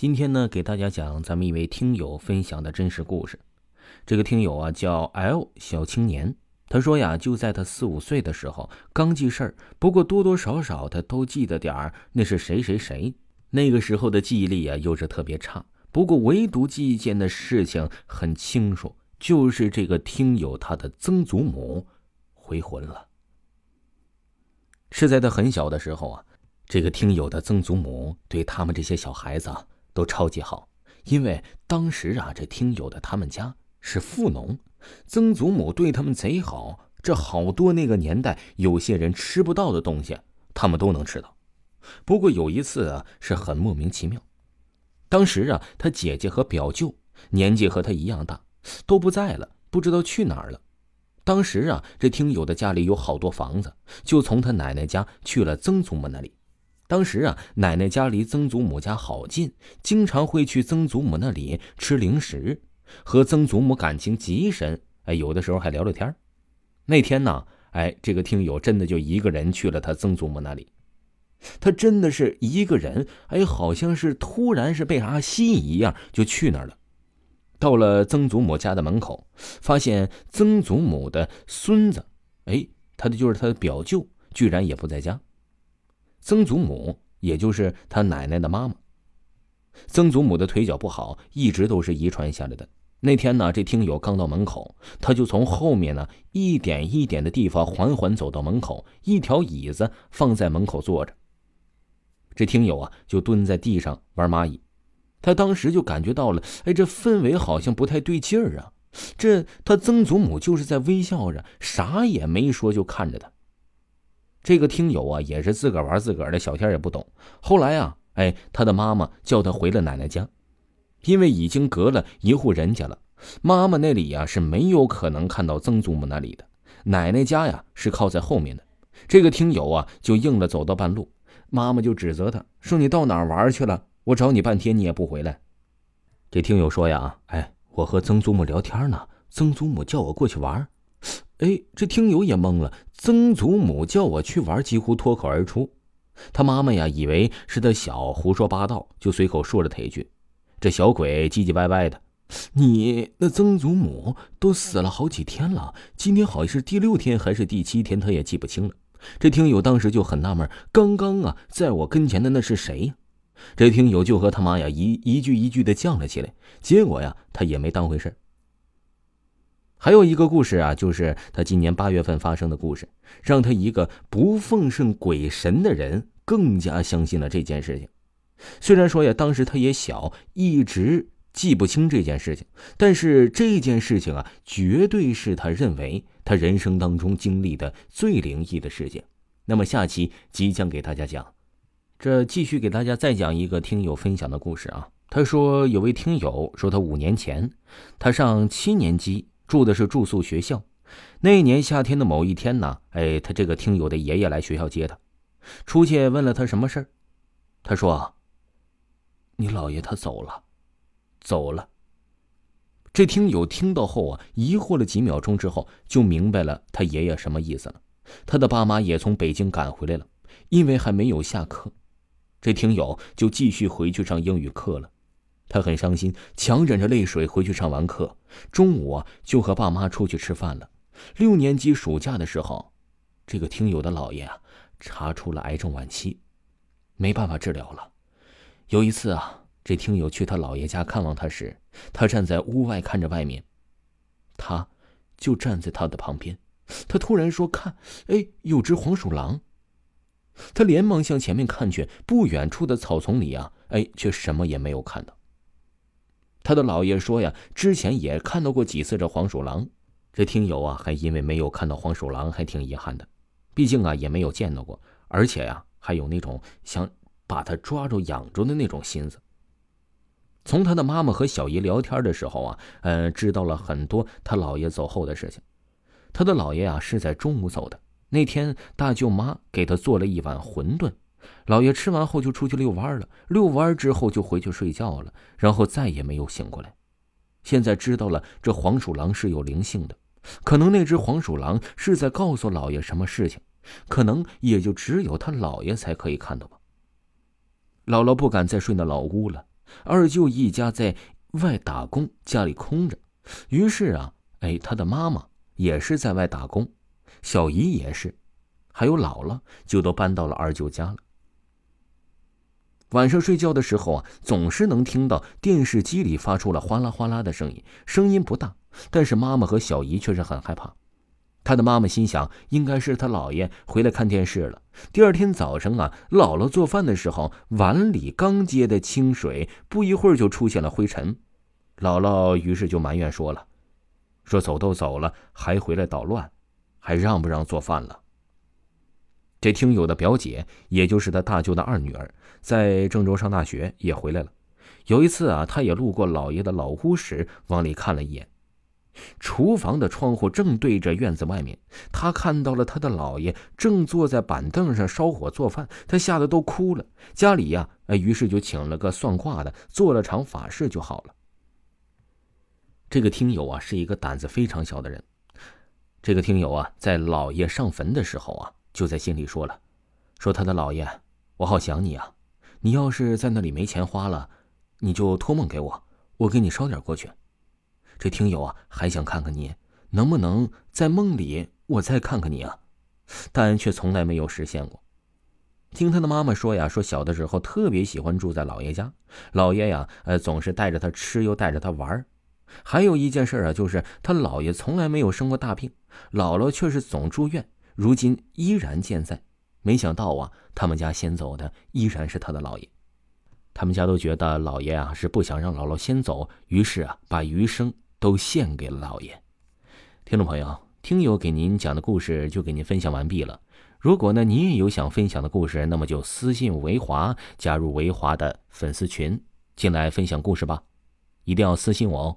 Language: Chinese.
今天呢，给大家讲咱们一位听友分享的真实故事。这个听友啊叫 L 小青年，他说呀，就在他四五岁的时候刚记事儿，不过多多少少他都记得点儿那是谁谁谁。那个时候的记忆力啊又是特别差，不过唯独记一件的事情很清楚，就是这个听友他的曾祖母回魂了。是在他很小的时候啊，这个听友的曾祖母对他们这些小孩子啊。都超级好，因为当时啊，这听友的他们家是富农，曾祖母对他们贼好。这好多那个年代有些人吃不到的东西，他们都能吃到。不过有一次啊，是很莫名其妙。当时啊，他姐姐和表舅年纪和他一样大，都不在了，不知道去哪儿了。当时啊，这听友的家里有好多房子，就从他奶奶家去了曾祖母那里。当时啊，奶奶家离曾祖母家好近，经常会去曾祖母那里吃零食，和曾祖母感情极深。哎，有的时候还聊聊天那天呢，哎，这个听友真的就一个人去了他曾祖母那里。他真的是一个人，哎，好像是突然是被啥吸引一样，就去那儿了。到了曾祖母家的门口，发现曾祖母的孙子，哎，他的就是他的表舅，居然也不在家。曾祖母，也就是他奶奶的妈妈。曾祖母的腿脚不好，一直都是遗传下来的。那天呢，这听友刚到门口，他就从后面呢一点一点的地方缓缓走到门口，一条椅子放在门口坐着。这听友啊，就蹲在地上玩蚂蚁。他当时就感觉到了，哎，这氛围好像不太对劲儿啊。这他曾祖母就是在微笑着，啥也没说，就看着他。这个听友啊，也是自个儿玩自个儿的，小天也不懂。后来啊，哎，他的妈妈叫他回了奶奶家，因为已经隔了一户人家了。妈妈那里呀是没有可能看到曾祖母那里的，奶奶家呀是靠在后面的。这个听友啊就硬了，走到半路，妈妈就指责他说：“你到哪儿玩去了？我找你半天你也不回来。”这听友说呀：“哎，我和曾祖母聊天呢，曾祖母叫我过去玩。”哎，这听友也懵了。曾祖母叫我去玩，几乎脱口而出。他妈妈呀，以为是他小胡说八道，就随口说了他一句：“这小鬼唧唧歪歪的。”你那曾祖母都死了好几天了，今天好像是第六天还是第七天，他也记不清了。这听友当时就很纳闷：刚刚啊，在我跟前的那是谁呀？这听友就和他妈呀一一句一句的犟了起来。结果呀，他也没当回事还有一个故事啊，就是他今年八月份发生的故事，让他一个不奉圣鬼神的人更加相信了这件事情。虽然说呀，当时他也小，一直记不清这件事情，但是这件事情啊，绝对是他认为他人生当中经历的最灵异的事件。那么下期即将给大家讲，这继续给大家再讲一个听友分享的故事啊。他说有位听友说，他五年前，他上七年级。住的是住宿学校，那年夏天的某一天呢，哎，他这个听友的爷爷来学校接他，出去问了他什么事儿，他说：“你姥爷他走了，走了。”这听友听到后啊，疑惑了几秒钟之后，就明白了他爷爷什么意思了。他的爸妈也从北京赶回来了，因为还没有下课，这听友就继续回去上英语课了。他很伤心，强忍着泪水回去上完课。中午啊，就和爸妈出去吃饭了。六年级暑假的时候，这个听友的姥爷啊，查出了癌症晚期，没办法治疗了。有一次啊，这听友去他姥爷家看望他时，他站在屋外看着外面，他就站在他的旁边。他突然说：“看，哎，有只黄鼠狼。”他连忙向前面看去，不远处的草丛里啊，哎，却什么也没有看到。他的姥爷说呀，之前也看到过几次这黄鼠狼，这听友啊还因为没有看到黄鼠狼还挺遗憾的，毕竟啊也没有见到过，而且呀还有那种想把他抓住养着的那种心思。从他的妈妈和小姨聊天的时候啊，嗯，知道了很多他姥爷走后的事情。他的姥爷啊是在中午走的，那天大舅妈给他做了一碗馄饨。老爷吃完后就出去遛弯了，遛弯之后就回去睡觉了，然后再也没有醒过来。现在知道了，这黄鼠狼是有灵性的，可能那只黄鼠狼是在告诉老爷什么事情，可能也就只有他老爷才可以看到吧。姥姥不敢再睡那老屋了，二舅一家在外打工，家里空着。于是啊，哎，他的妈妈也是在外打工，小姨也是，还有姥姥就都搬到了二舅家了。晚上睡觉的时候啊，总是能听到电视机里发出了哗啦哗啦的声音，声音不大，但是妈妈和小姨却是很害怕。他的妈妈心想，应该是他姥爷回来看电视了。第二天早上啊，姥姥做饭的时候，碗里刚接的清水，不一会儿就出现了灰尘。姥姥于是就埋怨说了：“说走都走了，还回来捣乱，还让不让做饭了？”这听友的表姐，也就是他大舅的二女儿，在郑州上大学，也回来了。有一次啊，他也路过姥爷的老屋时，往里看了一眼。厨房的窗户正对着院子外面，他看到了他的姥爷正坐在板凳上烧火做饭，他吓得都哭了。家里呀，哎，于是就请了个算卦的，做了场法事就好了。这个听友啊，是一个胆子非常小的人。这个听友啊，在姥爷上坟的时候啊，就在心里说了，说他的姥爷，我好想你啊，你要是在那里没钱花了，你就托梦给我，我给你捎点过去。这听友啊，还想看看你能不能在梦里，我再看看你啊，但却从来没有实现过。听他的妈妈说呀，说小的时候特别喜欢住在姥爷家，姥爷呀，呃，总是带着他吃，又带着他玩还有一件事啊，就是他姥爷从来没有生过大病，姥姥却是总住院，如今依然健在。没想到啊，他们家先走的依然是他的姥爷。他们家都觉得姥爷啊是不想让姥姥先走，于是啊，把余生。都献给了姥爷。听众朋友，听友给您讲的故事就给您分享完毕了。如果呢，您也有想分享的故事，那么就私信维华，加入维华的粉丝群，进来分享故事吧。一定要私信我哦。